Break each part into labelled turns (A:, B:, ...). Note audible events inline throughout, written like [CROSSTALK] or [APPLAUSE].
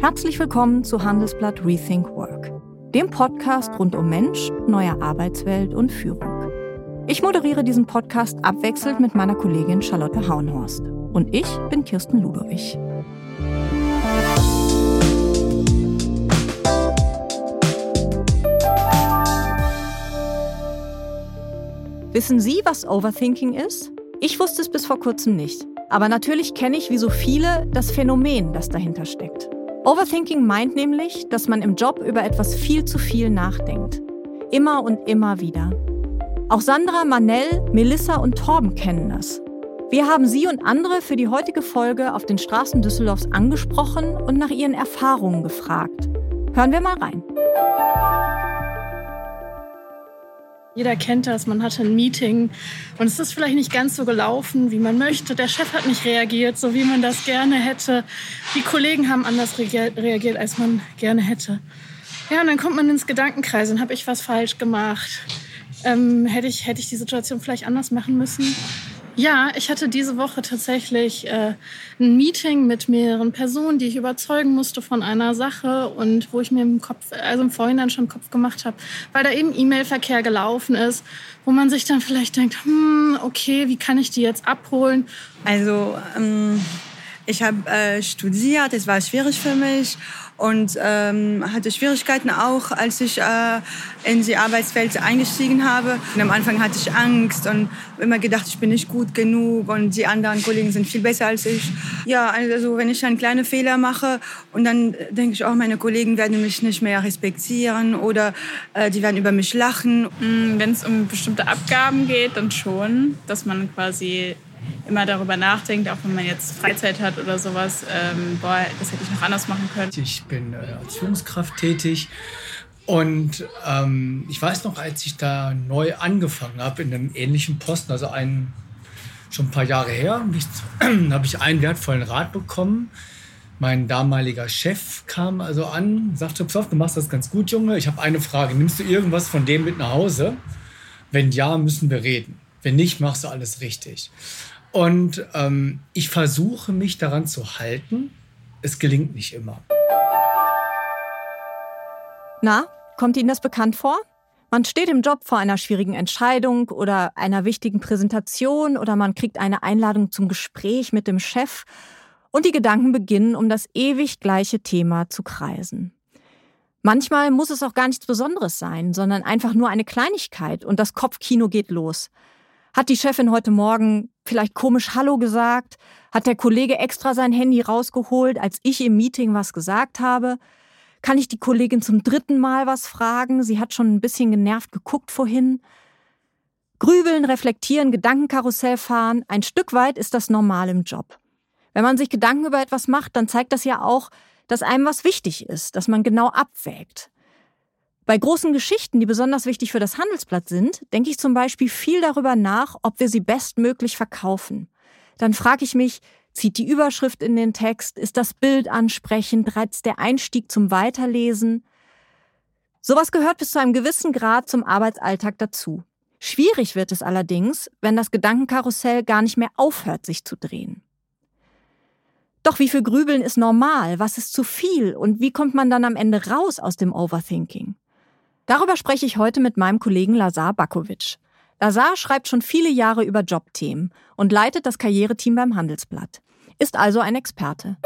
A: Herzlich willkommen zu Handelsblatt Rethink Work, dem Podcast rund um Mensch, neue Arbeitswelt und Führung. Ich moderiere diesen Podcast abwechselnd mit meiner Kollegin Charlotte Hauenhorst. Und ich bin Kirsten Ludowig. Wissen Sie, was Overthinking ist? Ich wusste es bis vor kurzem nicht. Aber natürlich kenne ich wie so viele das Phänomen, das dahinter steckt. Overthinking meint nämlich, dass man im Job über etwas viel zu viel nachdenkt. Immer und immer wieder. Auch Sandra, Manel, Melissa und Torben kennen das. Wir haben sie und andere für die heutige Folge auf den Straßen Düsseldorfs angesprochen und nach ihren Erfahrungen gefragt. Hören wir mal rein.
B: Jeder kennt das, man hatte ein Meeting und es ist vielleicht nicht ganz so gelaufen, wie man möchte. Der Chef hat nicht reagiert, so wie man das gerne hätte. Die Kollegen haben anders reagiert, als man gerne hätte. Ja, und dann kommt man ins Gedankenkreis und habe ich was falsch gemacht? Ähm, hätte, ich, hätte ich die Situation vielleicht anders machen müssen? Ja, ich hatte diese Woche tatsächlich äh, ein Meeting mit mehreren Personen, die ich überzeugen musste von einer Sache und wo ich mir im Kopf, also im Vorhinein schon Kopf gemacht habe, weil da eben E-Mail-Verkehr gelaufen ist, wo man sich dann vielleicht denkt, hm, okay, wie kann ich die jetzt abholen?
C: Also ähm, ich habe äh, studiert, es war schwierig für mich und ähm, hatte Schwierigkeiten auch, als ich äh, in die Arbeitswelt eingestiegen habe. Und am Anfang hatte ich Angst und immer gedacht, ich bin nicht gut genug und die anderen Kollegen sind viel besser als ich. Ja, also wenn ich einen kleinen Fehler mache und dann denke ich auch, meine Kollegen werden mich nicht mehr respektieren oder äh, die werden über mich lachen.
D: Mm, wenn es um bestimmte Abgaben geht, dann schon, dass man quasi immer darüber nachdenkt, auch wenn man jetzt Freizeit hat oder sowas, ähm, boah, das hätte ich noch anders machen können.
E: Ich bin äh, als Führungskraft tätig und ähm, ich weiß noch, als ich da neu angefangen habe in einem ähnlichen Posten, also einen, schon ein paar Jahre her, habe [CLEARS THROAT] ich einen wertvollen Rat bekommen. Mein damaliger Chef kam also an, sagte, pass auf, du machst das ganz gut, Junge. Ich habe eine Frage. Nimmst du irgendwas von dem mit nach Hause? Wenn ja, müssen wir reden. Wenn nicht, machst du alles richtig. Und ähm, ich versuche mich daran zu halten. Es gelingt nicht immer.
A: Na, kommt Ihnen das bekannt vor? Man steht im Job vor einer schwierigen Entscheidung oder einer wichtigen Präsentation oder man kriegt eine Einladung zum Gespräch mit dem Chef und die Gedanken beginnen, um das ewig gleiche Thema zu kreisen. Manchmal muss es auch gar nichts Besonderes sein, sondern einfach nur eine Kleinigkeit und das Kopfkino geht los. Hat die Chefin heute Morgen vielleicht komisch Hallo gesagt? Hat der Kollege extra sein Handy rausgeholt, als ich im Meeting was gesagt habe? Kann ich die Kollegin zum dritten Mal was fragen? Sie hat schon ein bisschen genervt geguckt vorhin. Grübeln, reflektieren, Gedankenkarussell fahren, ein Stück weit ist das normal im Job. Wenn man sich Gedanken über etwas macht, dann zeigt das ja auch, dass einem was wichtig ist, dass man genau abwägt. Bei großen Geschichten, die besonders wichtig für das Handelsblatt sind, denke ich zum Beispiel viel darüber nach, ob wir sie bestmöglich verkaufen. Dann frage ich mich, zieht die Überschrift in den Text, ist das Bild ansprechend, reizt der Einstieg zum Weiterlesen? Sowas gehört bis zu einem gewissen Grad zum Arbeitsalltag dazu. Schwierig wird es allerdings, wenn das Gedankenkarussell gar nicht mehr aufhört, sich zu drehen. Doch wie viel Grübeln ist normal? Was ist zu viel? Und wie kommt man dann am Ende raus aus dem Overthinking? Darüber spreche ich heute mit meinem Kollegen Lazar Bakovic. Lazar schreibt schon viele Jahre über Jobthemen und leitet das Karriereteam beim Handelsblatt. Ist also ein Experte.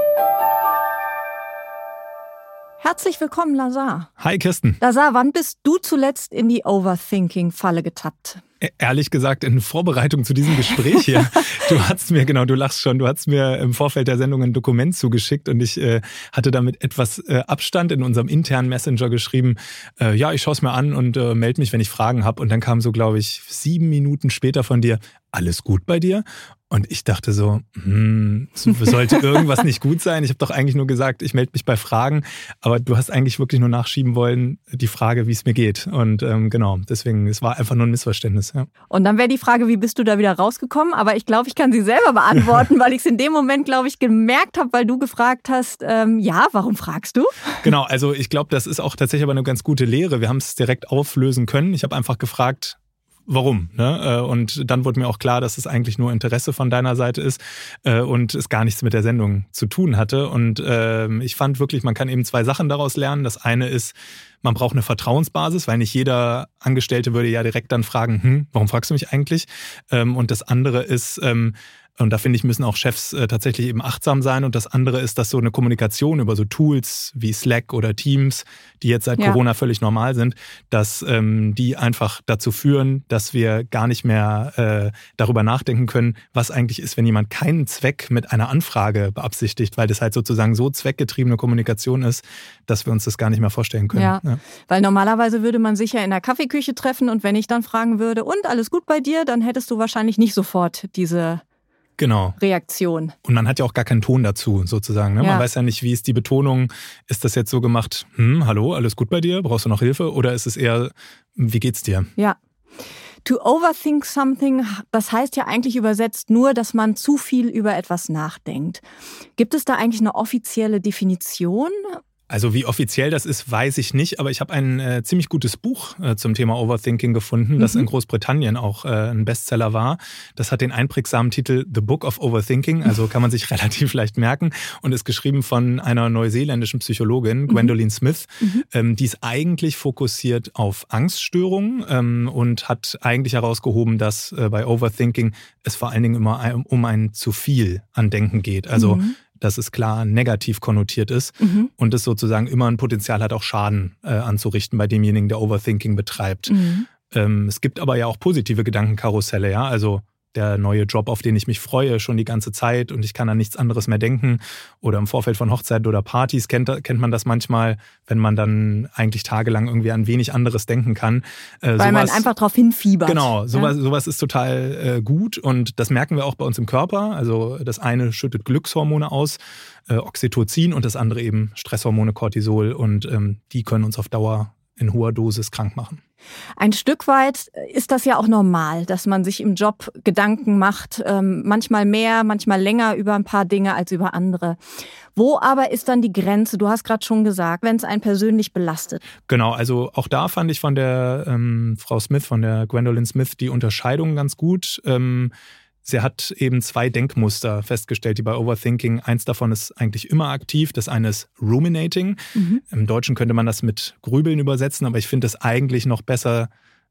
A: Herzlich willkommen, Lazar.
F: Hi, Kirsten.
A: Lazar, wann bist du zuletzt in die Overthinking-Falle getappt?
F: E-, ehrlich gesagt, in Vorbereitung zu diesem Gespräch hier, [LAUGHS] du hast mir, genau, du lachst schon, du hast mir im Vorfeld der Sendung ein Dokument zugeschickt und ich äh, hatte damit etwas äh, Abstand in unserem internen Messenger geschrieben, äh, ja, ich schaue es mir an und äh, melde mich, wenn ich Fragen habe. Und dann kam so, glaube ich, sieben Minuten später von dir, alles gut bei dir? Und ich dachte so, hm, sollte [LAUGHS] irgendwas nicht gut sein? Ich habe doch eigentlich nur gesagt, ich melde mich bei Fragen, aber du hast eigentlich wirklich nur nachschieben wollen, die Frage, wie es mir geht. Und ähm, genau, deswegen, es war einfach nur ein Missverständnis. Ja.
A: Und dann wäre die Frage, wie bist du da wieder rausgekommen? Aber ich glaube, ich kann sie selber beantworten, weil ich es in dem Moment, glaube ich, gemerkt habe, weil du gefragt hast, ähm, ja, warum fragst du?
F: Genau, also ich glaube, das ist auch tatsächlich aber eine ganz gute Lehre. Wir haben es direkt auflösen können. Ich habe einfach gefragt, warum? Ne? Äh, und dann wurde mir auch klar, dass es eigentlich nur Interesse von deiner Seite ist äh, und es gar nichts mit der Sendung zu tun hatte. Und ähm, ich fand wirklich, man kann eben zwei Sachen daraus lernen. Das eine ist, man braucht eine Vertrauensbasis, weil nicht jeder Angestellte würde ja direkt dann fragen, hm, warum fragst du mich eigentlich? Ähm, und das andere ist, ähm, und da finde ich, müssen auch Chefs äh, tatsächlich eben achtsam sein. Und das andere ist, dass so eine Kommunikation über so Tools wie Slack oder Teams, die jetzt seit ja. Corona völlig normal sind, dass ähm, die einfach dazu führen, dass wir gar nicht mehr äh, darüber nachdenken können, was eigentlich ist, wenn jemand keinen Zweck mit einer Anfrage beabsichtigt, weil das halt sozusagen so zweckgetriebene Kommunikation ist, dass wir uns das gar nicht mehr vorstellen können.
A: Ja, ja. weil normalerweise würde man sich ja in der Kaffeeküche treffen und wenn ich dann fragen würde, und alles gut bei dir, dann hättest du wahrscheinlich nicht sofort diese genau. Reaktion.
F: Und man hat ja auch gar keinen Ton dazu, sozusagen. Ne? Ja. Man weiß ja nicht, wie ist die Betonung. Ist das jetzt so gemacht, hm, hallo, alles gut bei dir? Brauchst du noch Hilfe? Oder ist es eher, wie geht's dir?
A: Ja. To overthink something, das heißt ja eigentlich übersetzt nur, dass man zu viel über etwas nachdenkt. Gibt es da eigentlich eine offizielle Definition?
F: Also wie offiziell das ist, weiß ich nicht, aber ich habe ein äh, ziemlich gutes Buch äh, zum Thema Overthinking gefunden, das mhm. in Großbritannien auch äh, ein Bestseller war. Das hat den einprägsamen Titel The Book of Overthinking, also [LAUGHS] kann man sich [LAUGHS] relativ leicht merken und ist geschrieben von einer neuseeländischen Psychologin, mhm. Gwendolyn Smith, mhm. ähm, die ist eigentlich fokussiert auf Angststörungen ähm, und hat eigentlich herausgehoben, dass äh, bei Overthinking es vor allen Dingen immer um ein zu viel an Denken geht. Also mhm dass es klar negativ konnotiert ist mhm. und es sozusagen immer ein Potenzial hat, auch Schaden äh, anzurichten bei demjenigen, der Overthinking betreibt. Mhm. Ähm, es gibt aber ja auch positive Gedankenkarusselle, ja. Also der neue Job, auf den ich mich freue, schon die ganze Zeit und ich kann an nichts anderes mehr denken. Oder im Vorfeld von Hochzeiten oder Partys kennt, kennt man das manchmal, wenn man dann eigentlich tagelang irgendwie an wenig anderes denken kann.
A: Äh, Weil sowas, man einfach drauf hinfiebert.
F: Genau, sowas, ja. sowas ist total äh, gut und das merken wir auch bei uns im Körper. Also das eine schüttet Glückshormone aus, äh, Oxytocin und das andere eben Stresshormone, Cortisol und ähm, die können uns auf Dauer in hoher Dosis krank machen.
A: Ein Stück weit ist das ja auch normal, dass man sich im Job Gedanken macht, ähm, manchmal mehr, manchmal länger über ein paar Dinge als über andere. Wo aber ist dann die Grenze? Du hast gerade schon gesagt, wenn es einen persönlich belastet.
F: Genau, also auch da fand ich von der ähm, Frau Smith, von der Gwendolyn Smith, die Unterscheidung ganz gut. Ähm, Sie hat eben zwei Denkmuster festgestellt, die bei Overthinking, eins davon ist eigentlich immer aktiv, das eine ist Ruminating. Mhm. Im Deutschen könnte man das mit Grübeln übersetzen, aber ich finde es eigentlich noch besser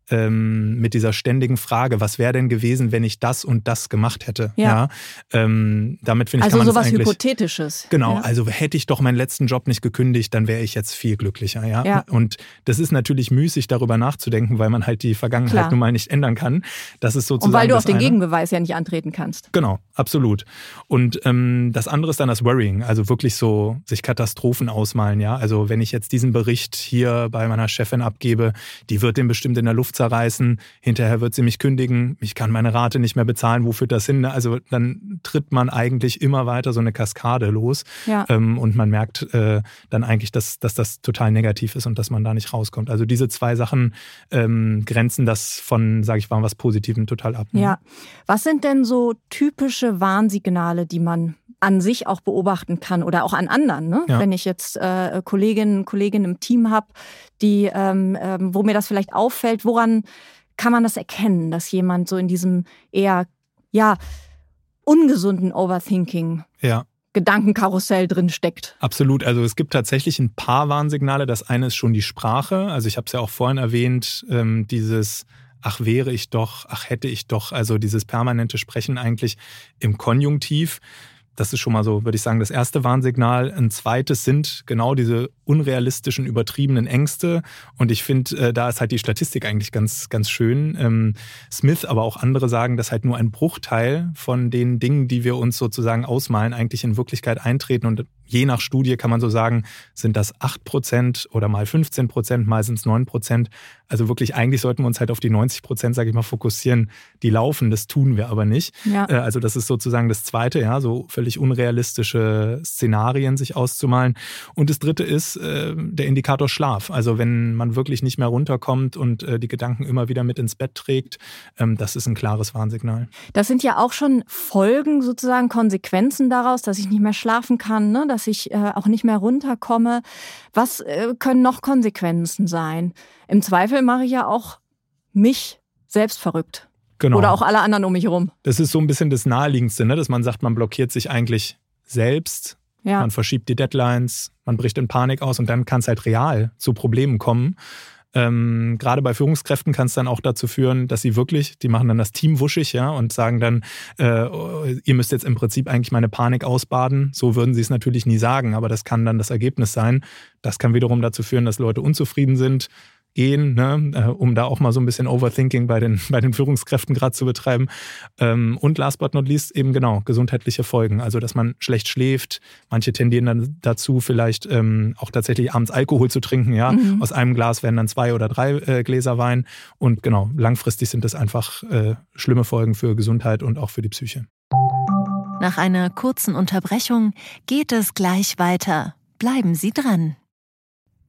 F: ähm, mit dieser ständigen Frage, was wäre denn gewesen, wenn ich das und das gemacht hätte? Ja. ja ähm, damit finde ich
A: also
F: kann
A: man sowas Hypothetisches.
F: Genau, ja. also hätte ich doch meinen letzten Job nicht gekündigt, dann wäre ich jetzt viel glücklicher. Ja? ja. Und das ist natürlich müßig, darüber nachzudenken, weil man halt die Vergangenheit Klar. nun mal nicht ändern kann. Das ist sozusagen.
A: Und weil du auf den eine. Gegenbeweis ja nicht antreten kannst.
F: Genau, absolut. Und ähm, das andere ist dann das Worrying, also wirklich so sich Katastrophen ausmalen. Ja, also wenn ich jetzt diesen Bericht hier bei meiner Chefin abgebe, die wird den bestimmt in der Luft zerreißen, hinterher wird sie mich kündigen, ich kann meine Rate nicht mehr bezahlen, wo führt das hin? Also dann tritt man eigentlich immer weiter so eine Kaskade los ja. ähm, und man merkt äh, dann eigentlich, dass, dass das total negativ ist und dass man da nicht rauskommt. Also diese zwei Sachen ähm, grenzen das von, sage ich mal, was Positivem total ab.
A: Ne? Ja. Was sind denn so typische Warnsignale, die man an sich auch beobachten kann oder auch an anderen. Ne? Ja. Wenn ich jetzt äh, Kolleginnen Kollegen im Team habe, die, ähm, ähm, wo mir das vielleicht auffällt, woran kann man das erkennen, dass jemand so in diesem eher ja ungesunden Overthinking ja. Gedankenkarussell drin steckt.
F: Absolut. Also es gibt tatsächlich ein paar Warnsignale. Das eine ist schon die Sprache. Also ich habe es ja auch vorhin erwähnt, ähm, dieses ach wäre ich doch, ach hätte ich doch, also dieses permanente Sprechen eigentlich im Konjunktiv. Das ist schon mal so, würde ich sagen, das erste Warnsignal. Ein zweites sind genau diese unrealistischen, übertriebenen Ängste. Und ich finde, äh, da ist halt die Statistik eigentlich ganz, ganz schön. Ähm, Smith, aber auch andere sagen, dass halt nur ein Bruchteil von den Dingen, die wir uns sozusagen ausmalen, eigentlich in Wirklichkeit eintreten. Und je nach Studie kann man so sagen, sind das 8 Prozent oder mal 15 Prozent, mal sind es 9 Prozent. Also wirklich, eigentlich sollten wir uns halt auf die 90 Prozent, sage ich mal, fokussieren, die laufen. Das tun wir aber nicht. Ja. Äh, also das ist sozusagen das Zweite, ja, so völlig unrealistische Szenarien sich auszumalen. Und das Dritte ist äh, der Indikator Schlaf. Also wenn man wirklich nicht mehr runterkommt und äh, die Gedanken immer wieder mit ins Bett trägt, ähm, das ist ein klares Warnsignal.
A: Das sind ja auch schon Folgen, sozusagen Konsequenzen daraus, dass ich nicht mehr schlafen kann, ne? Dass ich äh, auch nicht mehr runterkomme. Was äh, können noch Konsequenzen sein? Im Zweifel mache ich ja auch mich selbst verrückt.
F: Genau.
A: Oder auch alle anderen um mich herum.
F: Das ist so ein bisschen das Naheliegendste, ne? dass man sagt, man blockiert sich eigentlich selbst,
A: Ja.
F: man verschiebt die Deadlines, man bricht in Panik aus und dann kann es halt real zu Problemen kommen. Ähm, gerade bei Führungskräften kann es dann auch dazu führen, dass sie wirklich, die machen dann das Team wuschig, ja, und sagen dann, äh, ihr müsst jetzt im Prinzip eigentlich meine Panik ausbaden. So würden sie es natürlich nie sagen, aber das kann dann das Ergebnis sein. Das kann wiederum dazu führen, dass Leute unzufrieden sind, gehen, ne, äh, um da auch mal so ein bisschen Overthinking bei den, [LAUGHS] bei den Führungskräften gerade zu betreiben. Ähm, und last but not least eben genau gesundheitliche Folgen. Also, dass man schlecht schläft. Manche tendieren dann dazu, vielleicht ähm, auch tatsächlich abends Alkohol zu trinken. Ja,
A: Mhm.
F: aus einem Glas werden dann zwei oder drei äh, Gläser Wein. Und genau, langfristig sind das einfach äh, schlimme Folgen für Gesundheit und auch für die Psyche.
G: Nach einer kurzen Unterbrechung geht es gleich weiter. Bleiben Sie dran.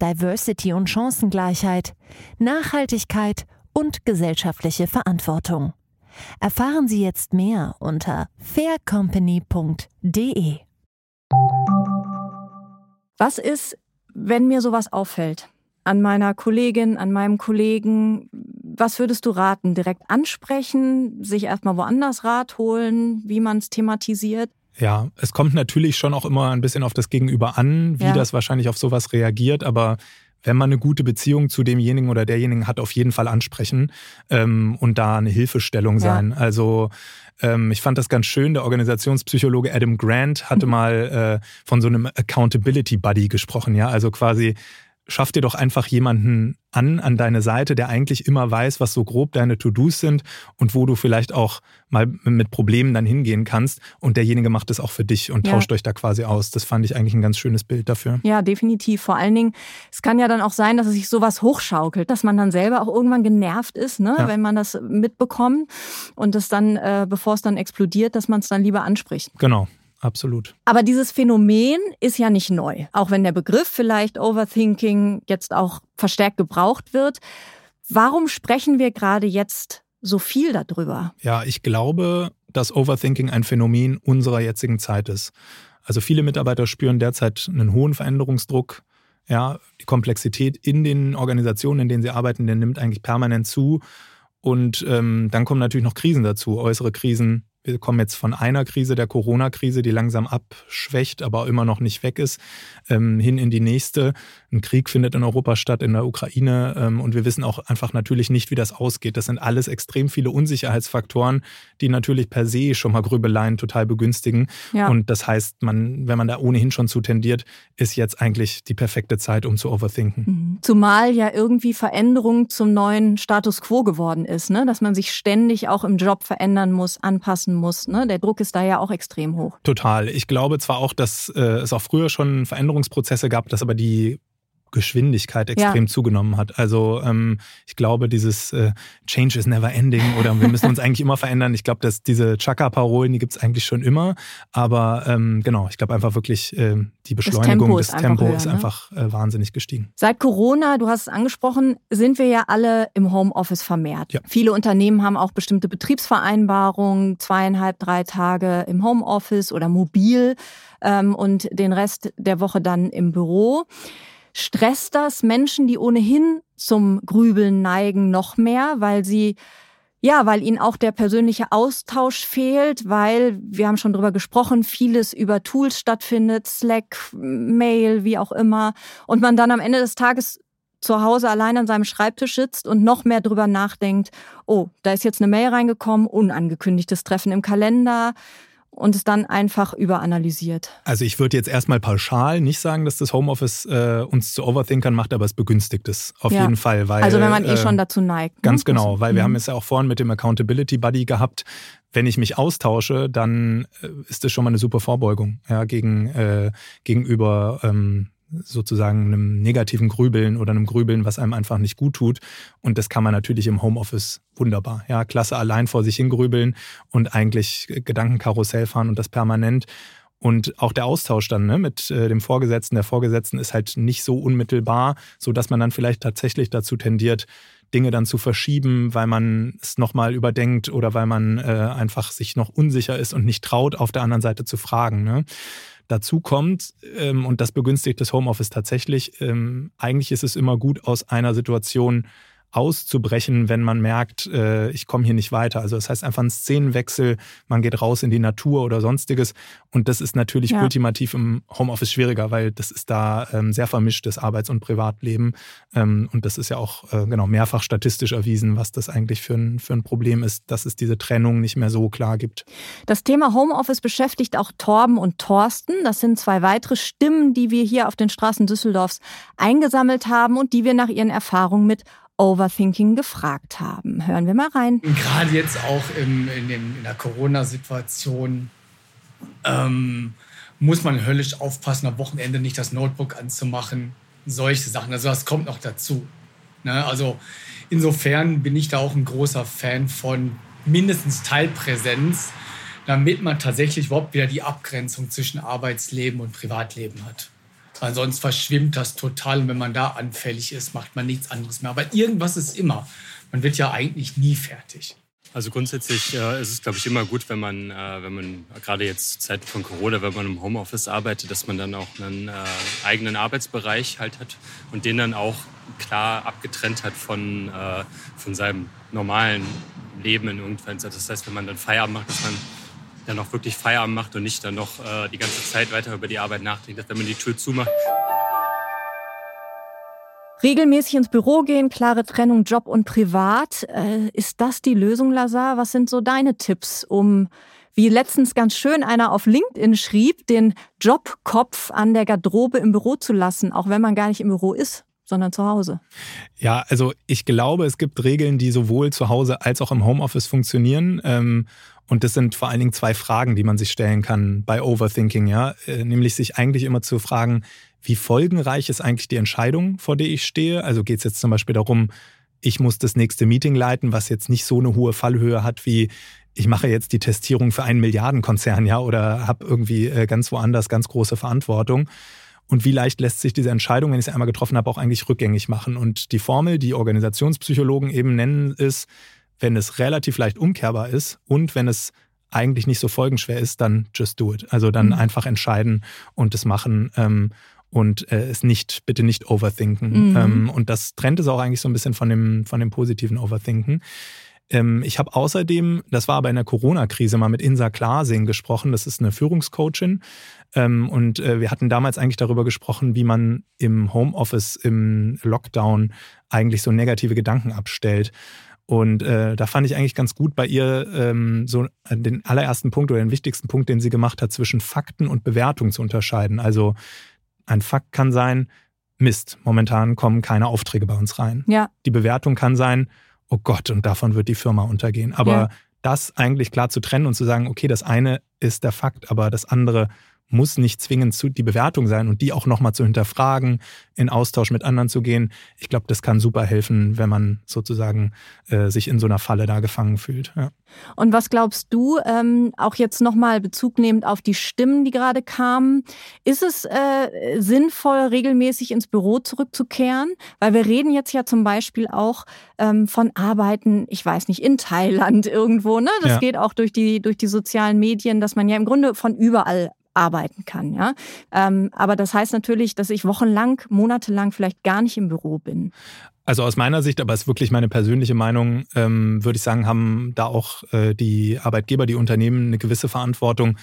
G: Diversity und Chancengleichheit, Nachhaltigkeit und gesellschaftliche Verantwortung. Erfahren Sie jetzt mehr unter faircompany.de.
A: Was ist, wenn mir sowas auffällt? An meiner Kollegin, an meinem Kollegen, was würdest du raten? Direkt ansprechen, sich erstmal woanders Rat holen, wie man es thematisiert?
F: Ja, es kommt natürlich schon auch immer ein bisschen auf das Gegenüber an, wie
A: Ja.
F: das wahrscheinlich auf sowas reagiert, aber wenn man eine gute Beziehung zu demjenigen oder derjenigen hat, auf jeden Fall ansprechen ähm, und da eine Hilfestellung
A: Ja.
F: sein. Also ähm, ich fand das ganz schön, der Organisationspsychologe Adam Grant hatte mal äh, von so einem Accountability Buddy gesprochen, ja, also quasi schaff dir doch einfach jemanden an, an deine Seite, der eigentlich immer weiß, was so grob deine To-Dos sind und wo du vielleicht auch mal mit Problemen dann hingehen kannst. Und derjenige macht es auch für dich und
A: Ja.
F: tauscht euch da quasi aus. Das fand ich eigentlich ein ganz schönes Bild dafür.
A: Ja, definitiv. Vor allen Dingen, es kann ja dann auch sein, dass es sich sowas hochschaukelt, dass man dann selber auch irgendwann genervt ist, ne?
F: Ja.
A: wenn man das mitbekommt und es dann, äh, bevor es dann explodiert, dass man es dann lieber anspricht.
F: Genau, absolut.
A: Aber dieses Phänomen ist ja nicht neu. Auch wenn der Begriff vielleicht Overthinking jetzt auch verstärkt gebraucht wird. Warum sprechen wir gerade jetzt so viel darüber?
F: Ja, ich glaube, dass Overthinking ein Phänomen unserer jetzigen Zeit ist. Also viele Mitarbeiter spüren derzeit einen hohen Veränderungsdruck. Ja, die Komplexität in den Organisationen, in denen sie arbeiten, der nimmt eigentlich permanent zu. Und ähm, dann kommen natürlich noch Krisen dazu, äußere Krisen. Wir kommen jetzt von einer Krise, der Corona-Krise, die langsam abschwächt, aber immer noch nicht weg ist, ähm, hin in die nächste. Ein Krieg findet in Europa statt, in der Ukraine. Ähm, und wir wissen auch einfach natürlich nicht, wie das ausgeht. Das sind alles extrem viele Unsicherheitsfaktoren, die natürlich per se schon mal Grübeleien total begünstigen.
A: Ja.
F: Und das heißt, man, wenn man da ohnehin schon zu tendiert, ist jetzt eigentlich die perfekte Zeit, um zu overthinken.
A: Mhm. Zumal ja irgendwie Veränderung zum neuen Status quo geworden ist, ne? dass man sich ständig auch im Job verändern muss, anpassen muss. Ne? Der Druck ist da ja auch extrem hoch.
F: Total. Ich glaube zwar auch, dass äh, es auch früher schon Veränderungsprozesse gab, dass aber die Geschwindigkeit extrem zugenommen hat. Also ähm, ich glaube, dieses äh, Change is never ending oder wir müssen uns eigentlich immer verändern. Ich glaube, dass diese Chaka-Parolen, die gibt es eigentlich schon immer. Aber ähm, genau, ich glaube einfach wirklich, äh, die Beschleunigung
A: Tempo
F: des
A: ist einfach höher,
F: ist
A: ne?
F: einfach äh, wahnsinnig gestiegen.
A: Seit Corona, du hast es angesprochen, sind wir ja alle im Homeoffice vermehrt.
F: Ja.
A: Viele Unternehmen haben auch bestimmte Betriebsvereinbarungen, zweieinhalb, drei Tage im Homeoffice oder mobil ähm, und den Rest der Woche dann im Büro. Stresst das Menschen, die ohnehin zum Grübeln neigen, noch mehr, weil sie ja, weil ihnen auch der persönliche Austausch fehlt, weil, wir haben schon drüber gesprochen, vieles über Tools stattfindet, Slack, Mail, wie auch immer. Und man dann am Ende des Tages zu Hause allein an seinem Schreibtisch sitzt und noch mehr drüber nachdenkt, oh, da ist jetzt eine Mail reingekommen, unangekündigtes Treffen im Kalender und es dann einfach überanalysiert.
F: Also ich würde jetzt erstmal pauschal nicht sagen, dass das Homeoffice äh, uns zu Overthinkern macht, aber es begünstigt es auf
A: Ja.
F: jeden Fall. Weil,
A: also wenn man eh
F: äh,
A: schon dazu neigt. ne?
F: Ganz genau, weil wir
A: Mhm.
F: haben es ja auch vorhin mit dem Accountability Buddy gehabt. Wenn ich mich austausche, dann äh, ist das schon mal eine super Vorbeugung ja, gegen, äh, gegenüber ähm, sozusagen einem negativen Grübeln oder einem Grübeln, was einem einfach nicht gut tut. Und das kann man natürlich im Homeoffice wunderbar. Ja, klasse allein vor sich hingrübeln und eigentlich Gedankenkarussell fahren und das permanent. Und auch der Austausch dann ne, mit äh, dem Vorgesetzten, der Vorgesetzten ist halt nicht so unmittelbar, so dass man dann vielleicht tatsächlich dazu tendiert, Dinge dann zu verschieben, weil man es nochmal überdenkt oder weil man äh, einfach sich noch unsicher ist und nicht traut, auf der anderen Seite zu fragen. Ne? Dazu kommt, ähm, und das begünstigt das Homeoffice tatsächlich, ähm, eigentlich ist es immer gut, aus einer Situation auszubrechen, wenn man merkt, äh, ich komme hier nicht weiter. Also das heißt einfach ein Szenenwechsel, man geht raus in die Natur oder sonstiges. Und das ist natürlich ja. ultimativ im Homeoffice schwieriger, weil das ist da ähm, sehr vermischtes Arbeits- und Privatleben. Ähm, und das ist ja auch äh, genau mehrfach statistisch erwiesen, was das eigentlich für ein, für ein Problem ist, dass es diese Trennung nicht mehr so klar gibt.
A: Das Thema Homeoffice beschäftigt auch Torben und Thorsten. Das sind zwei weitere Stimmen, die wir hier auf den Straßen Düsseldorfs eingesammelt haben und die wir nach ihren Erfahrungen mit Overthinking gefragt haben. Hören wir mal rein.
E: Gerade jetzt auch im, in, dem, in der Corona-Situation ähm, muss man höllisch aufpassen, am Wochenende nicht das Notebook anzumachen. Solche Sachen. Also das kommt noch dazu. Ne? Also insofern bin ich da auch ein großer Fan von mindestens Teilpräsenz, damit man tatsächlich überhaupt wieder die Abgrenzung zwischen Arbeitsleben und Privatleben hat. Weil sonst verschwimmt das total und wenn man da anfällig ist, macht man nichts anderes mehr. Aber irgendwas ist immer. Man wird ja eigentlich nie fertig.
H: Also grundsätzlich äh, ist es, glaube ich, immer gut, wenn man, äh, wenn man gerade jetzt Zeiten von Corona, wenn man im Homeoffice arbeitet, dass man dann auch einen äh, eigenen Arbeitsbereich halt hat und den dann auch klar abgetrennt hat von, äh, von seinem normalen Leben in irgendwann. Das heißt, wenn man dann Feierabend macht, dass man dann auch wirklich Feierabend macht und nicht dann noch äh, die ganze Zeit weiter über die Arbeit nachdenkt, dass wenn man die Tür zumacht.
A: Regelmäßig ins Büro gehen, klare Trennung Job und Privat. Äh, ist das die Lösung, Lazar? Was sind so deine Tipps, um, wie letztens ganz schön einer auf LinkedIn schrieb, den Jobkopf an der Garderobe im Büro zu lassen, auch wenn man gar nicht im Büro ist? sondern zu Hause.
F: Ja, also ich glaube, es gibt Regeln, die sowohl zu Hause als auch im Homeoffice funktionieren. Ähm, und das sind vor allen Dingen zwei Fragen, die man sich stellen kann bei Overthinking, ja. Äh, nämlich sich eigentlich immer zu fragen, wie folgenreich ist eigentlich die Entscheidung, vor der ich stehe? Also geht es jetzt zum Beispiel darum, ich muss das nächste Meeting leiten, was jetzt nicht so eine hohe Fallhöhe hat wie ich mache jetzt die Testierung für einen Milliardenkonzern, ja, oder habe irgendwie äh, ganz woanders ganz große Verantwortung. Und wie leicht lässt sich diese Entscheidung, wenn ich sie einmal getroffen habe, auch eigentlich rückgängig machen? Und die Formel, die Organisationspsychologen eben nennen, ist, wenn es relativ leicht umkehrbar ist und wenn es eigentlich nicht so folgenschwer ist, dann just do it. Also dann mhm. einfach entscheiden und es machen ähm, und äh, es nicht, bitte nicht overthinken. Mhm. Ähm, und das trennt es auch eigentlich so ein bisschen von dem, von dem positiven Overthinken. Ähm, ich habe außerdem, das war aber in der Corona-Krise, mal mit Insa Klasing gesprochen. Das ist eine Führungscoachin. Ähm, und äh, wir hatten damals eigentlich darüber gesprochen, wie man im Homeoffice, im Lockdown eigentlich so negative Gedanken abstellt. Und äh, da fand ich eigentlich ganz gut bei ihr ähm, so den allerersten Punkt oder den wichtigsten Punkt, den sie gemacht hat, zwischen Fakten und Bewertung zu unterscheiden. Also ein Fakt kann sein, Mist, momentan kommen keine Aufträge bei uns rein.
A: Ja.
F: Die Bewertung kann sein, oh Gott, und davon wird die Firma untergehen. Aber ja. das eigentlich klar zu trennen und zu sagen, okay, das eine ist der Fakt, aber das andere muss nicht zwingend zu, die Bewertung sein und die auch nochmal zu hinterfragen, in Austausch mit anderen zu gehen. Ich glaube, das kann super helfen, wenn man sozusagen äh, sich in so einer Falle da gefangen fühlt. Ja.
A: Und was glaubst du, ähm, auch jetzt nochmal Bezug nehmend auf die Stimmen, die gerade kamen, ist es äh, sinnvoll, regelmäßig ins Büro zurückzukehren? Weil wir reden jetzt ja zum Beispiel auch ähm, von Arbeiten, ich weiß nicht, in Thailand [LAUGHS] irgendwo. Ne? Das ja. geht auch durch die, durch die sozialen Medien, dass man ja im Grunde von überall arbeiten kann. Ja? Ähm, aber das heißt natürlich, dass ich wochenlang, monatelang vielleicht gar nicht im Büro bin.
F: Also aus meiner Sicht, aber es ist wirklich meine persönliche Meinung, ähm, würde ich sagen, haben da auch äh, die Arbeitgeber, die Unternehmen eine gewisse Verantwortung,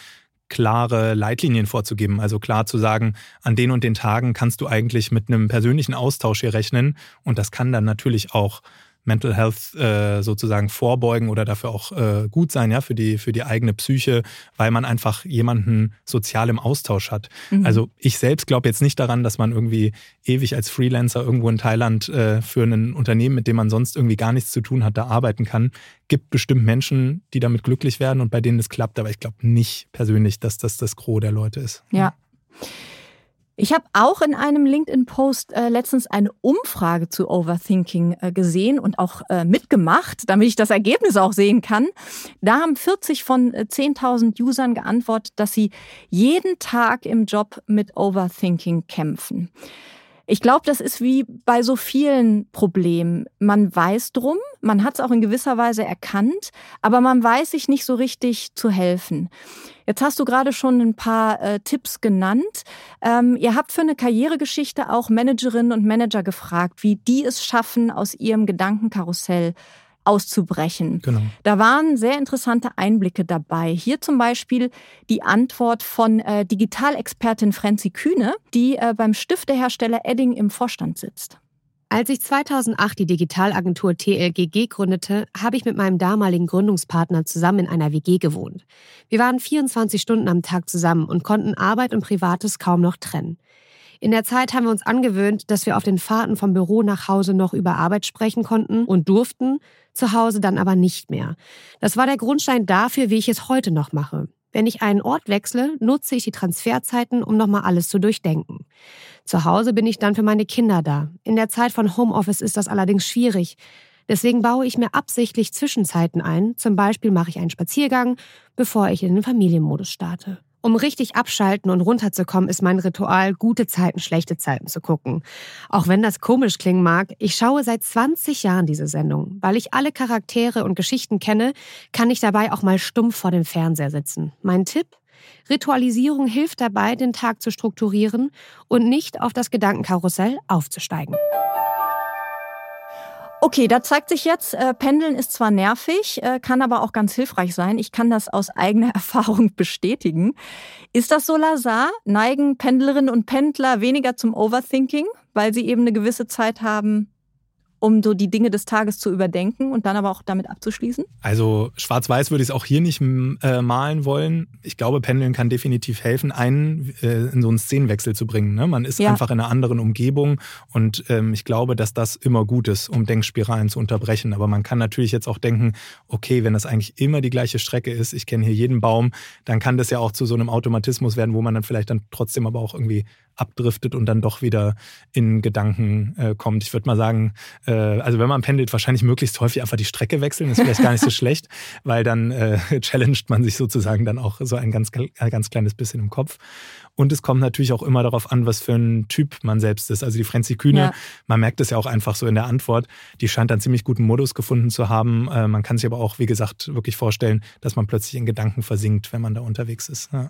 F: klare Leitlinien vorzugeben. Also klar zu sagen, an den und den Tagen kannst du eigentlich mit einem persönlichen Austausch hier rechnen. Und das kann dann natürlich auch Mental Health äh, sozusagen vorbeugen oder dafür auch äh, gut sein, ja, für die, für die eigene Psyche, weil man einfach jemanden sozial im Austausch hat. Mhm. Also ich selbst glaube jetzt nicht daran, dass man irgendwie ewig als Freelancer irgendwo in Thailand äh, für ein Unternehmen, mit dem man sonst irgendwie gar nichts zu tun hat, da arbeiten kann. Gibt bestimmt Menschen, die damit glücklich werden und bei denen es klappt, aber ich glaube nicht persönlich, dass das das Gros der Leute ist.
A: Ja. Ich habe auch in einem LinkedIn-Post äh, letztens eine Umfrage zu Overthinking äh, gesehen und auch äh, mitgemacht, damit ich das Ergebnis auch sehen kann. Da haben 40 von 10.000 äh, Usern geantwortet, dass sie jeden Tag im Job mit Overthinking kämpfen. Ich glaube, das ist wie bei so vielen Problemen. Man weiß drum, man hat es auch in gewisser Weise erkannt, aber man weiß sich nicht so richtig zu helfen. Jetzt hast du gerade schon ein paar äh, Tipps genannt. Ähm, ihr habt für eine Karrieregeschichte auch Managerinnen und Manager gefragt, wie die es schaffen, aus ihrem Gedankenkarussell auszubrechen. Genau. Da waren sehr interessante Einblicke dabei. Hier zum Beispiel die Antwort von äh, Digitalexpertin Frenzi Kühne, die äh, beim Stiftehersteller Edding im Vorstand sitzt.
I: Als ich 2008 die Digitalagentur TLGG gründete, habe ich mit meinem damaligen Gründungspartner zusammen in einer WG gewohnt. Wir waren 24 Stunden am Tag zusammen und konnten Arbeit und Privates kaum noch trennen. In der Zeit haben wir uns angewöhnt, dass wir auf den Fahrten vom Büro nach Hause noch über Arbeit sprechen konnten und durften, zu Hause dann aber nicht mehr. Das war der Grundstein dafür, wie ich es heute noch mache. Wenn ich einen Ort wechsle, nutze ich die Transferzeiten, um nochmal alles zu durchdenken. Zu Hause bin ich dann für meine Kinder da. In der Zeit von Homeoffice ist das allerdings schwierig. Deswegen baue ich mir absichtlich Zwischenzeiten ein. Zum Beispiel mache ich einen Spaziergang, bevor ich in den Familienmodus starte. Um richtig abschalten und runterzukommen, ist mein Ritual, gute Zeiten, schlechte Zeiten zu gucken. Auch wenn das komisch klingen mag, ich schaue seit 20 Jahren diese Sendung. Weil ich alle Charaktere und Geschichten kenne, kann ich dabei auch mal stumpf vor dem Fernseher sitzen. Mein Tipp? Ritualisierung hilft dabei, den Tag zu strukturieren und nicht auf das Gedankenkarussell aufzusteigen.
A: Okay, da zeigt sich jetzt, äh, Pendeln ist zwar nervig, äh, kann aber auch ganz hilfreich sein. Ich kann das aus eigener [LAUGHS] Erfahrung bestätigen. Ist das so, Lazar? Neigen Pendlerinnen und Pendler weniger zum Overthinking, weil sie eben eine gewisse Zeit haben, um so die Dinge des Tages zu überdenken und dann aber auch damit abzuschließen?
F: Also schwarz-weiß würde ich es auch hier nicht äh, malen wollen. Ich glaube, Pendeln kann definitiv helfen, einen äh, in so einen Szenenwechsel zu bringen. Ne? Man ist ja. einfach in einer anderen Umgebung und ähm, ich glaube, dass das immer gut ist, um Denkspiralen zu unterbrechen. Aber man kann natürlich jetzt auch denken, okay, wenn das eigentlich immer die gleiche Strecke ist, ich kenne hier jeden Baum, dann kann das ja auch zu so einem Automatismus werden, wo man dann vielleicht dann trotzdem aber auch irgendwie abdriftet und dann doch wieder in Gedanken äh, kommt. Ich würde mal sagen, äh, also wenn man pendelt, wahrscheinlich möglichst häufig einfach die Strecke wechseln, ist vielleicht gar nicht so [LAUGHS] schlecht, weil dann äh, challenged man sich sozusagen dann auch so ein ganz, ganz kleines bisschen im Kopf. Und es kommt natürlich auch immer darauf an, was für ein Typ man selbst ist. Also die Frenzy Kühne, ja. man merkt es ja auch einfach so in der Antwort, die scheint einen ziemlich guten Modus gefunden zu haben. Äh, man kann sich aber auch, wie gesagt, wirklich vorstellen, dass man plötzlich in Gedanken versinkt, wenn man da unterwegs ist. Ja.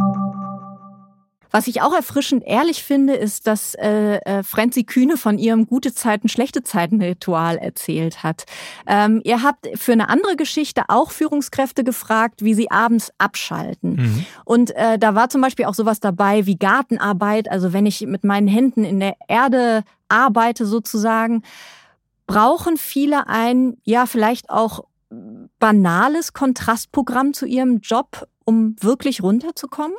A: Was ich auch erfrischend ehrlich finde, ist, dass äh, äh, Franzi Kühne von ihrem gute Zeiten, schlechte Zeiten Ritual erzählt hat. Ähm, ihr habt für eine andere Geschichte auch Führungskräfte gefragt, wie sie abends abschalten. Mhm. Und äh, da war zum Beispiel auch sowas dabei wie Gartenarbeit. Also wenn ich mit meinen Händen in der Erde arbeite sozusagen, brauchen viele ein, ja, vielleicht auch banales Kontrastprogramm zu ihrem Job, um wirklich runterzukommen?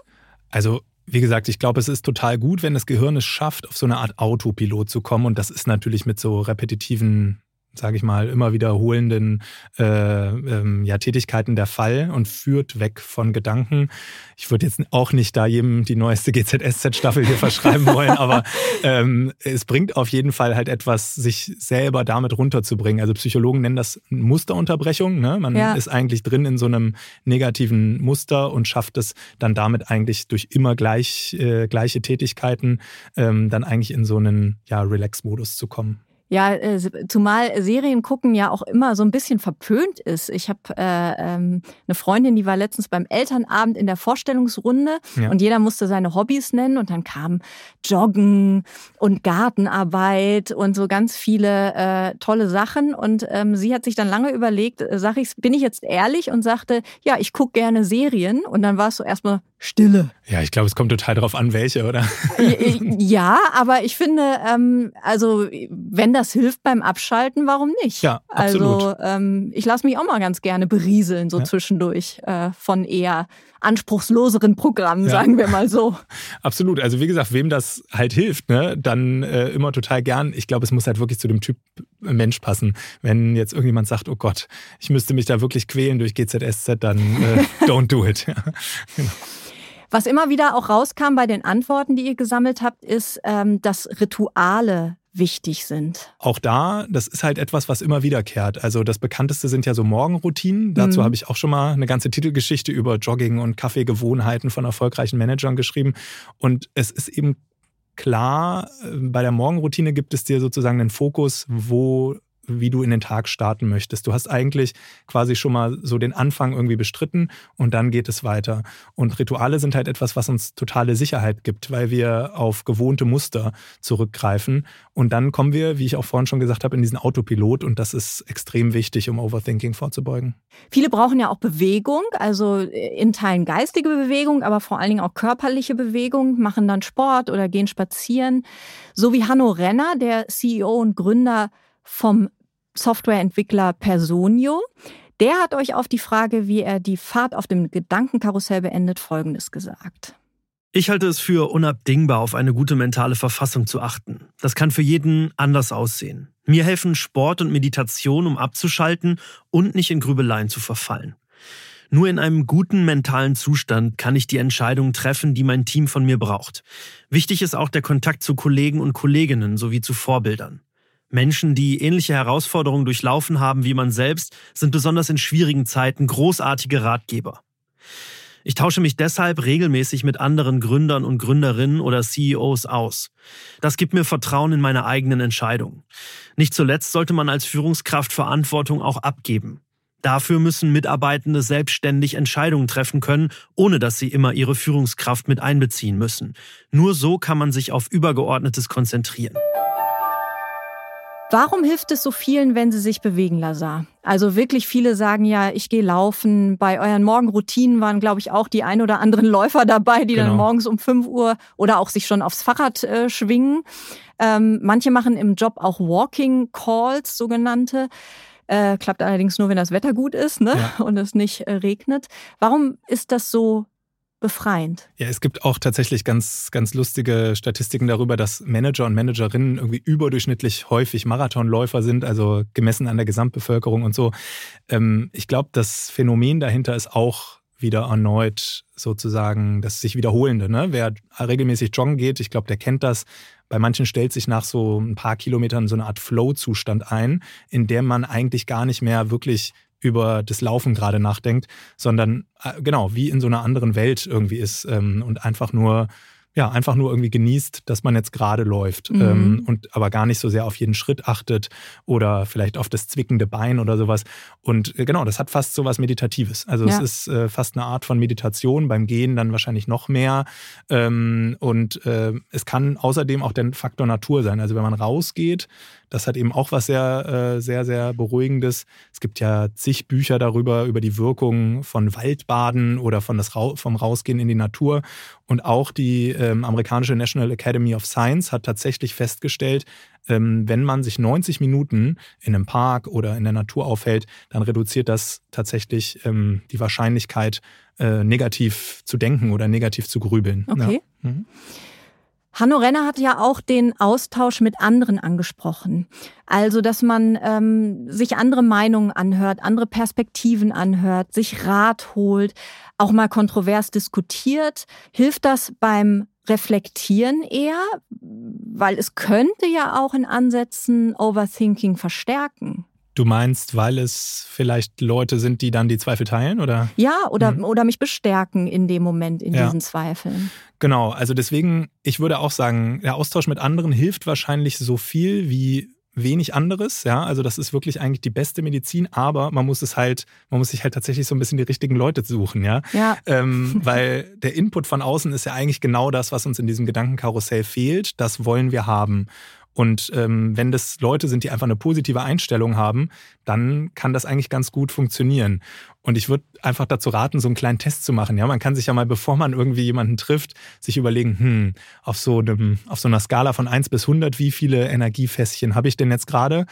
F: Also wie gesagt, ich glaube, es ist total gut, wenn das Gehirn es schafft, auf so eine Art Autopilot zu kommen. Und das ist natürlich mit so repetitiven sage ich mal, immer wiederholenden äh, ähm, ja, Tätigkeiten der Fall und führt weg von Gedanken. Ich würde jetzt auch nicht da jedem die neueste GZSZ-Staffel hier verschreiben [LAUGHS] wollen, aber ähm, es bringt auf jeden Fall halt etwas, sich selber damit runterzubringen. Also Psychologen nennen das Musterunterbrechung. Ne? Man ja. ist eigentlich drin in so einem negativen Muster und schafft es dann damit eigentlich durch immer gleich, äh, gleiche Tätigkeiten ähm, dann eigentlich in so einen ja, Relax-Modus zu kommen.
A: Ja, äh, zumal Serien gucken ja auch immer so ein bisschen verpönt ist. Ich habe äh, ähm, eine Freundin, die war letztens beim Elternabend in der Vorstellungsrunde ja. und jeder musste seine Hobbys nennen und dann kam Joggen und Gartenarbeit und so ganz viele äh, tolle Sachen. Und ähm, sie hat sich dann lange überlegt, äh, sag ich, bin ich jetzt ehrlich und sagte, ja, ich gucke gerne Serien. Und dann war es so erstmal Stille.
F: Ja, ich glaube, es kommt total darauf an, welche, oder? [LAUGHS]
A: Ja, aber ich finde, ähm, also wenn das hilft beim Abschalten, warum nicht?
F: Ja, absolut.
A: Also ähm, ich lasse mich auch mal ganz gerne berieseln, so ja. zwischendurch äh, von eher anspruchsloseren Programmen, ja. sagen wir mal so. [LAUGHS]
F: Absolut. Also wie gesagt, wem das halt hilft, ne, dann äh, immer total gern. Ich glaube, es muss halt wirklich zu dem Typ Mensch passen. Wenn jetzt irgendjemand sagt, oh Gott, ich müsste mich da wirklich quälen durch GZSZ, dann äh, [LAUGHS] don't do it.
A: Genau. Was immer wieder auch rauskam bei den Antworten, die ihr gesammelt habt, ist, ähm, dass Rituale wichtig sind.
F: Auch da, das ist halt etwas, was immer wiederkehrt. Also das bekannteste sind ja so Morgenroutinen. Dazu mhm. habe ich auch schon mal eine ganze Titelgeschichte über Jogging und Kaffeegewohnheiten von erfolgreichen Managern geschrieben. Und es ist eben klar, äh, bei der Morgenroutine gibt es dir sozusagen einen Fokus, wo wie du in den Tag starten möchtest. Du hast eigentlich quasi schon mal so den Anfang irgendwie bestritten und dann geht es weiter. Und Rituale sind halt etwas, was uns totale Sicherheit gibt, weil wir auf gewohnte Muster zurückgreifen. Und dann kommen wir, wie ich auch vorhin schon gesagt habe, in diesen Autopilot und das ist extrem wichtig, um Overthinking vorzubeugen.
A: Viele brauchen ja auch Bewegung, also in Teilen geistige Bewegung, aber vor allen Dingen auch körperliche Bewegung, machen dann Sport oder gehen spazieren. So wie Hanno Renner, der CEO und Gründer vom Softwareentwickler Personio. Der hat euch auf die Frage, wie er die Fahrt auf dem Gedankenkarussell beendet, Folgendes gesagt.
J: Ich halte es für unabdingbar, auf eine gute mentale Verfassung zu achten. Das kann für jeden anders aussehen. Mir helfen Sport und Meditation, um abzuschalten und nicht in Grübeleien zu verfallen. Nur in einem guten mentalen Zustand kann ich die Entscheidungen treffen, die mein Team von mir braucht. Wichtig ist auch der Kontakt zu Kollegen und Kolleginnen sowie zu Vorbildern. Menschen, die ähnliche Herausforderungen durchlaufen haben wie man selbst, sind besonders in schwierigen Zeiten großartige Ratgeber. Ich tausche mich deshalb regelmäßig mit anderen Gründern und Gründerinnen oder CEOs aus. Das gibt mir Vertrauen in meine eigenen Entscheidungen. Nicht zuletzt sollte man als Führungskraft Verantwortung auch abgeben. Dafür müssen Mitarbeitende selbstständig Entscheidungen treffen können, ohne dass sie immer ihre Führungskraft mit einbeziehen müssen. Nur so kann man sich auf Übergeordnetes konzentrieren.
A: Warum hilft es so vielen, wenn sie sich bewegen, Lazar? Also wirklich viele sagen ja, ich gehe laufen. Bei euren Morgenroutinen waren, glaube ich, auch die ein oder anderen [LAUGHS] Läufer dabei, die genau. dann morgens um 5 Uhr oder auch sich schon aufs Fahrrad äh, schwingen. Ähm, manche machen im Job auch Walking Calls, sogenannte. Äh, klappt allerdings nur, wenn das Wetter gut ist ne? Ja. [LAUGHS] und es nicht äh, regnet. Warum ist das so befreiend.
F: Ja, es gibt auch tatsächlich ganz, ganz lustige Statistiken darüber, dass Manager und Managerinnen irgendwie überdurchschnittlich häufig Marathonläufer sind, also gemessen an der Gesamtbevölkerung und so. Ähm, ich glaube, das Phänomen dahinter ist auch wieder erneut sozusagen das sich wiederholende. Ne? Wer regelmäßig joggen geht, ich glaube, der kennt das. Bei manchen stellt sich nach so ein paar Kilometern so eine Art Flow-Zustand ein, in dem man eigentlich gar nicht mehr wirklich über das Laufen gerade nachdenkt, sondern äh, genau wie in so einer anderen Welt irgendwie ist ähm, und einfach nur ja, einfach nur irgendwie genießt, dass man jetzt gerade läuft mhm. ähm, und aber gar nicht so sehr auf jeden Schritt achtet oder vielleicht auf das zwickende Bein oder sowas. Und äh, genau, das hat fast so was Meditatives. Also ja. es ist äh, fast eine Art von Meditation, beim Gehen dann wahrscheinlich noch mehr. Ähm, und äh, es kann außerdem auch der Faktor Natur sein. Also wenn man rausgeht, das hat eben auch was sehr, äh, sehr, sehr Beruhigendes. Es gibt ja zig Bücher darüber, über die Wirkung von Waldbaden oder von das vom Rausgehen in die Natur. Und auch die ähm, amerikanische National Academy of Science hat tatsächlich festgestellt, ähm, wenn man sich 90 Minuten in einem Park oder in der Natur aufhält, dann reduziert das tatsächlich ähm, die Wahrscheinlichkeit, äh, negativ zu denken oder negativ zu grübeln.
A: Okay. Ja. Mhm. Hanno Renner hat ja auch den Austausch mit anderen angesprochen. Also, dass man ähm, sich andere Meinungen anhört, andere Perspektiven anhört, sich Rat holt, auch mal kontrovers diskutiert. Hilft das beim Reflektieren eher? Weil es könnte ja auch in Ansätzen Overthinking verstärken.
F: Du meinst, weil es vielleicht Leute sind, die dann die Zweifel teilen, oder?
A: Ja, oder, mhm. oder mich bestärken in dem Moment in ja. diesen Zweifeln.
F: Genau, also deswegen, ich würde auch sagen, der Austausch mit anderen hilft wahrscheinlich so viel wie wenig anderes, ja, also das ist wirklich eigentlich die beste Medizin, aber man muss es halt, man muss sich halt tatsächlich so ein bisschen die richtigen Leute suchen, ja,
A: ja.
F: Ähm, [LAUGHS] weil der Input von außen ist ja eigentlich genau das, was uns in diesem Gedankenkarussell fehlt, das wollen wir haben Und ähm, wenn das Leute sind, die einfach eine positive Einstellung haben, dann kann das eigentlich ganz gut funktionieren. Und ich würde einfach dazu raten, so einen kleinen Test zu machen. Ja, man kann sich ja mal, bevor man irgendwie jemanden trifft, sich überlegen, hm, auf so einem, auf so einer Skala von 1 bis 100, wie viele Energiefässchen habe ich denn jetzt gerade?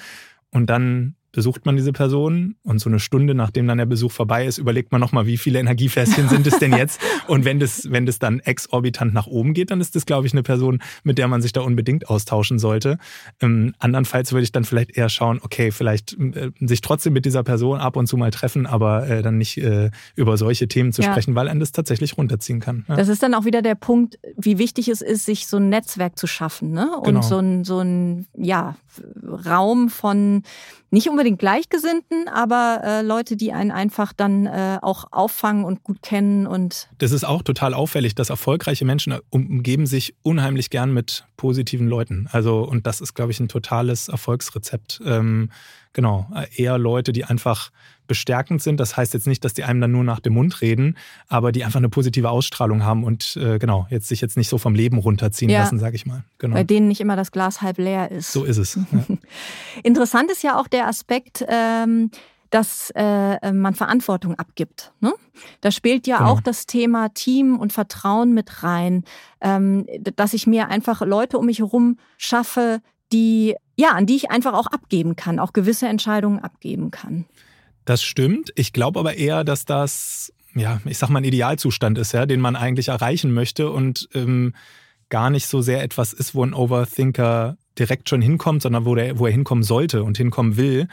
F: Und dann besucht man diese Person und so eine Stunde, nachdem dann der Besuch vorbei ist, überlegt man nochmal, wie viele Energiefässchen sind es denn jetzt? [LAUGHS] Und wenn das, wenn das dann exorbitant nach oben geht, dann ist das, glaube ich, eine Person, mit der man sich da unbedingt austauschen sollte. Ähm, andernfalls würde ich dann vielleicht eher schauen, okay, vielleicht äh, sich trotzdem mit dieser Person ab und zu mal treffen, aber äh, dann nicht äh, über solche Themen zu ja. sprechen, weil einen das tatsächlich runterziehen kann.
A: Ja. Das ist dann auch wieder der Punkt, wie wichtig es ist, sich so ein Netzwerk zu schaffen, ne? Und genau. so ein, so ein, ja, Raum von nicht unbedingt Gleichgesinnten, aber äh, Leute, die einen einfach dann äh, auch auffangen und gut kennen und.
F: Das ist auch total auffällig, dass erfolgreiche Menschen umgeben sich unheimlich gern mit positiven Leuten. Also, und das ist, glaube ich, ein totales Erfolgsrezept. Ähm, genau, eher Leute, die einfach bestärkend sind. Das heißt jetzt nicht, dass die einem dann nur nach dem Mund reden, aber die einfach eine positive Ausstrahlung haben und äh, genau, jetzt sich jetzt nicht so vom Leben runterziehen ja. lassen, sage ich mal. Genau.
A: Bei denen nicht immer das Glas halb leer ist.
F: So ist es. Ja. [LAUGHS]
A: Interessant ist ja auch der Aspekt, ähm, dass äh, man Verantwortung abgibt. Ne? Da spielt ja genau. auch das Thema Team und Vertrauen mit rein, ähm, dass ich mir einfach Leute um mich herum schaffe, die ja, an die ich einfach auch abgeben kann, auch gewisse Entscheidungen abgeben kann.
F: Das stimmt. Ich glaube aber eher, dass das, ja, ich sag mal, ein Idealzustand ist, ja, den man eigentlich erreichen möchte und ähm, gar nicht so sehr etwas ist, wo ein Overthinker direkt schon hinkommt, sondern wo, der, wo er hinkommen sollte und hinkommen will.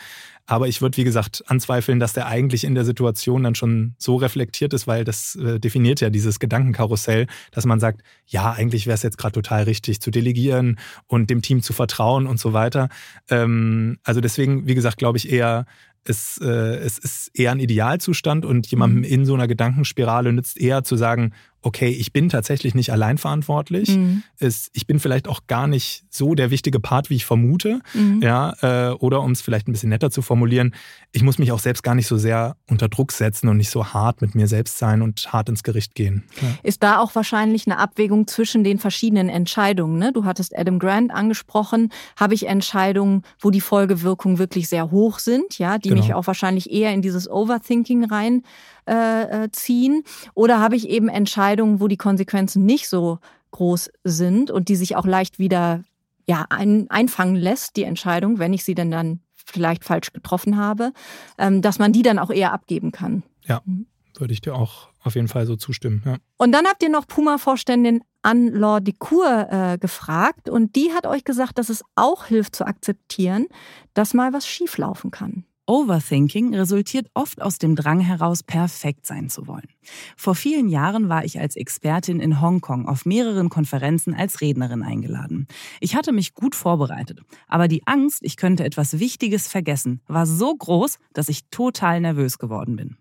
F: Aber ich würde, wie gesagt, anzweifeln, dass der eigentlich in der Situation dann schon so reflektiert ist, weil das äh, definiert ja dieses Gedankenkarussell, dass man sagt, ja, eigentlich wäre es jetzt gerade total richtig zu delegieren und dem Team zu vertrauen und so weiter. Ähm, also deswegen, wie gesagt, glaube ich eher, es, äh, es ist eher ein Idealzustand und jemandem mhm. in so einer Gedankenspirale nützt eher zu sagen, okay, ich bin tatsächlich nicht allein verantwortlich. Mhm. Ist, ich bin vielleicht auch gar nicht so der wichtige Part, wie ich vermute. Mhm. Ja, äh, oder um es vielleicht ein bisschen netter zu formulieren, ich muss mich auch selbst gar nicht so sehr unter Druck setzen und nicht so hart mit mir selbst sein und hart ins Gericht gehen. Ja.
A: Ist da auch wahrscheinlich eine Abwägung zwischen den verschiedenen Entscheidungen? Ne? Du hattest Adam Grant angesprochen. Habe ich Entscheidungen, wo die Folgewirkungen wirklich sehr hoch sind, ja, die genau. mich auch wahrscheinlich eher in dieses Overthinking rein äh, äh, ziehen? Oder habe ich eben Entscheidungen, wo die Konsequenzen nicht so groß sind und die sich auch leicht wieder ja, ein, einfangen lässt, die Entscheidung, wenn ich sie denn dann vielleicht falsch getroffen habe, ähm, dass man die dann auch eher abgeben kann.
F: Ja, mhm. würde ich dir auch auf jeden Fall so zustimmen. Ja.
A: Und dann habt ihr noch Puma-Vorständin Anne-Laure Dicour äh, gefragt und die hat euch gesagt, dass es auch hilft zu akzeptieren, dass mal was schieflaufen kann.
K: Overthinking resultiert oft aus dem Drang heraus, perfekt sein zu wollen. Vor vielen Jahren war ich als Expertin in Hongkong auf mehreren Konferenzen als Rednerin eingeladen. Ich hatte mich gut vorbereitet, aber die Angst, ich könnte etwas Wichtiges vergessen, war so groß, dass ich total nervös geworden bin.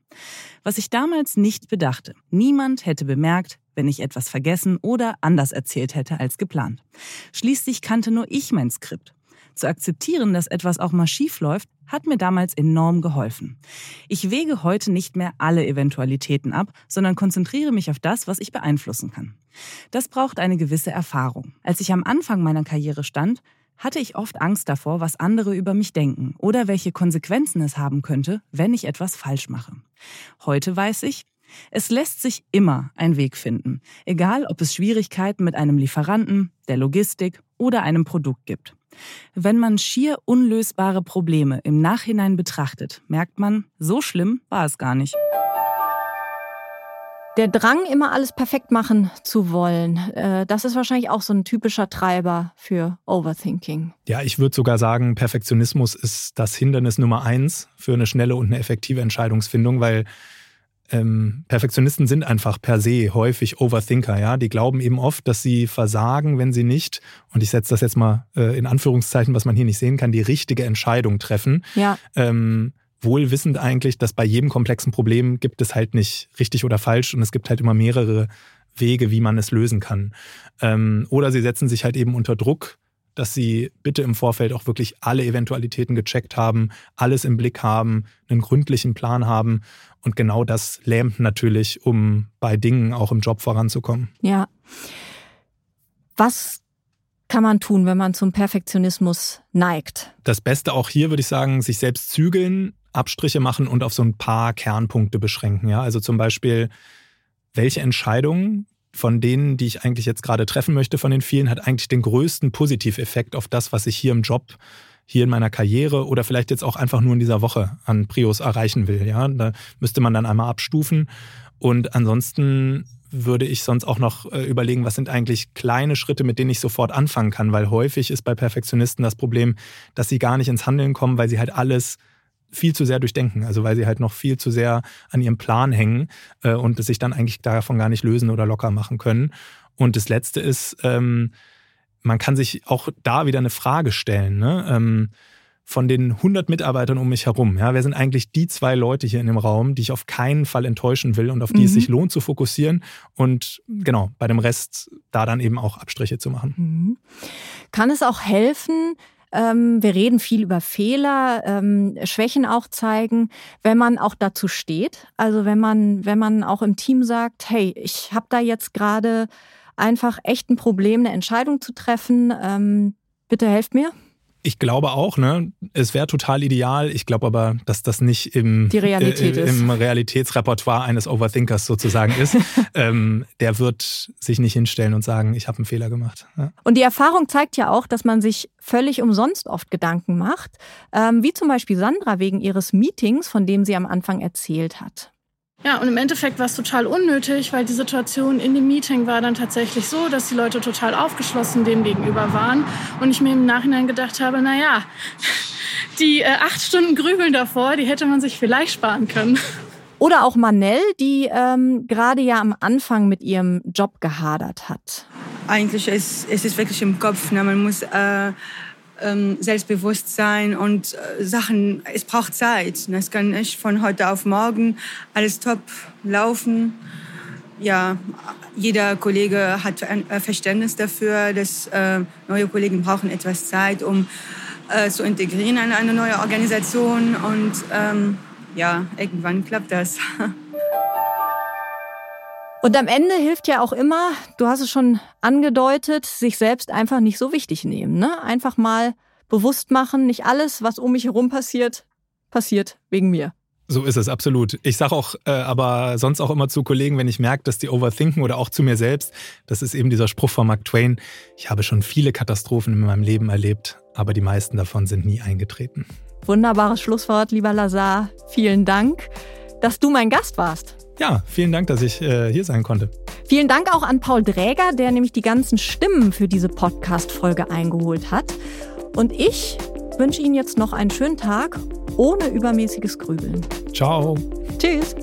K: Was ich damals nicht bedachte, niemand hätte bemerkt, wenn ich etwas vergessen oder anders erzählt hätte als geplant. Schließlich kannte nur ich mein Skript zu akzeptieren, dass etwas auch mal schief läuft, hat mir damals enorm geholfen. Ich wege heute nicht mehr alle Eventualitäten ab, sondern konzentriere mich auf das, was ich beeinflussen kann. Das braucht eine gewisse Erfahrung. Als ich am Anfang meiner Karriere stand, hatte ich oft Angst davor, was andere über mich denken oder welche Konsequenzen es haben könnte, wenn ich etwas falsch mache. Heute weiß ich, es lässt sich immer ein Weg finden, egal ob es Schwierigkeiten mit einem Lieferanten, der Logistik oder einem Produkt gibt. Wenn man schier unlösbare Probleme im Nachhinein betrachtet, merkt man, so schlimm war es gar nicht.
A: Der Drang, immer alles perfekt machen zu wollen, äh, das ist wahrscheinlich auch so ein typischer Treiber für Overthinking.
F: Ja, ich würde sogar sagen, Perfektionismus ist das Hindernis Nummer eins für eine schnelle und eine effektive Entscheidungsfindung, weil ähm, Perfektionisten sind einfach per se häufig Overthinker, ja. Die glauben eben oft, dass sie versagen, wenn sie nicht, und ich setze das jetzt mal äh, in Anführungszeichen, was man hier nicht sehen kann, die richtige Entscheidung treffen.
A: Ja.
F: Ähm, wohl wissend eigentlich, dass bei jedem komplexen Problem gibt es halt nicht richtig oder falsch und es gibt halt immer mehrere Wege, wie man es lösen kann. Ähm, oder sie setzen sich halt eben unter Druck, dass sie bitte im Vorfeld auch wirklich alle Eventualitäten gecheckt haben, alles im Blick haben, einen gründlichen Plan haben und genau das lähmt natürlich, um bei Dingen auch im Job voranzukommen.
A: Ja. Was kann man tun, wenn man zum Perfektionismus neigt?
F: Das Beste auch hier würde ich sagen, sich selbst zügeln, Abstriche machen und auf so ein paar Kernpunkte beschränken. Ja, also zum Beispiel, welche Entscheidungen von denen, die ich eigentlich jetzt gerade treffen möchte, von den vielen, hat eigentlich den größten Positiveffekt auf das, was ich hier im Job, hier in meiner Karriere oder vielleicht jetzt auch einfach nur in dieser Woche an Prios erreichen will. Ja, da müsste man dann einmal abstufen. Und ansonsten würde ich sonst auch noch äh, überlegen, was sind eigentlich kleine Schritte, mit denen ich sofort anfangen kann, weil häufig ist bei Perfektionisten das Problem, dass sie gar nicht ins Handeln kommen, weil sie halt alles viel zu sehr durchdenken, also weil sie halt noch viel zu sehr an ihrem Plan hängen äh, und sich dann eigentlich davon gar nicht lösen oder locker machen können. Und das Letzte ist, ähm, man kann sich auch da wieder eine Frage stellen. Ne? Ähm, von den 100 Mitarbeitern um mich herum, ja, wer sind eigentlich die zwei Leute hier in dem Raum, die ich auf keinen Fall enttäuschen will und auf die mhm. es sich lohnt zu fokussieren und genau, bei dem Rest da dann eben auch Abstriche zu machen. Mhm.
A: Kann es auch helfen, ähm, wir reden viel über Fehler, ähm, Schwächen auch zeigen, wenn man auch dazu steht. Also wenn man, wenn man auch im Team sagt, hey, ich habe da jetzt gerade einfach echt ein Problem, eine Entscheidung zu treffen. Ähm, bitte helft mir.
F: Ich glaube auch, ne? Es wäre total ideal. Ich glaube aber, dass das nicht im,
A: Die Realität
F: äh,
A: ist.
F: im Realitätsrepertoire eines Overthinkers sozusagen ist. [LAUGHS] ähm, der wird sich nicht hinstellen und sagen, ich habe einen Fehler gemacht. Ja.
A: Und die Erfahrung zeigt ja auch, dass man sich völlig umsonst oft Gedanken macht. Ähm, wie zum Beispiel Sandra wegen ihres Meetings, von dem sie am Anfang erzählt hat.
B: Ja, und im Endeffekt war es total unnötig, weil die Situation in dem Meeting war dann tatsächlich so, dass die Leute total aufgeschlossen dem gegenüber waren. Und ich mir im Nachhinein gedacht habe, na ja, [LAUGHS] die äh, acht Stunden Grübeln davor, die hätte man sich vielleicht sparen können.
A: Oder auch Manel, die ähm, gerade ja am Anfang mit ihrem Job gehadert hat.
C: Eigentlich ist, ist es wirklich im Kopf. Ne? Man muss äh, ähm, Selbstbewusstsein und äh, Sachen, es braucht Zeit. Es kann nicht von heute auf morgen alles top laufen. Ja, jeder Kollege hat ein äh, Verständnis dafür, dass äh, neue Kollegen brauchen etwas Zeit, um äh, zu integrieren in eine neue Organisation. Und ähm, ja, irgendwann klappt das. [LAUGHS]
A: Und am Ende hilft ja auch immer, du hast es schon angedeutet, sich selbst einfach nicht so wichtig nehmen. Ne? Einfach mal bewusst machen, nicht alles, was um mich herum passiert, passiert wegen mir.
F: So ist es, absolut. Ich sage auch, äh, aber sonst auch immer zu Kollegen, wenn ich merke, dass die overthinken oder auch zu mir selbst, das ist eben dieser Spruch von Mark Twain, ich habe schon viele Katastrophen in meinem Leben erlebt, aber die meisten davon sind nie eingetreten.
A: Wunderbares Schlusswort, lieber Lazar. Vielen Dank, dass du mein Gast warst.
F: Ja, vielen Dank, dass ich äh, hier sein konnte.
A: Vielen Dank auch an Paul Dräger, der nämlich die ganzen Stimmen für diese Podcast-Folge eingeholt hat. Und ich wünsche Ihnen jetzt noch einen schönen Tag ohne übermäßiges Grübeln.
F: Ciao.
A: Tschüss.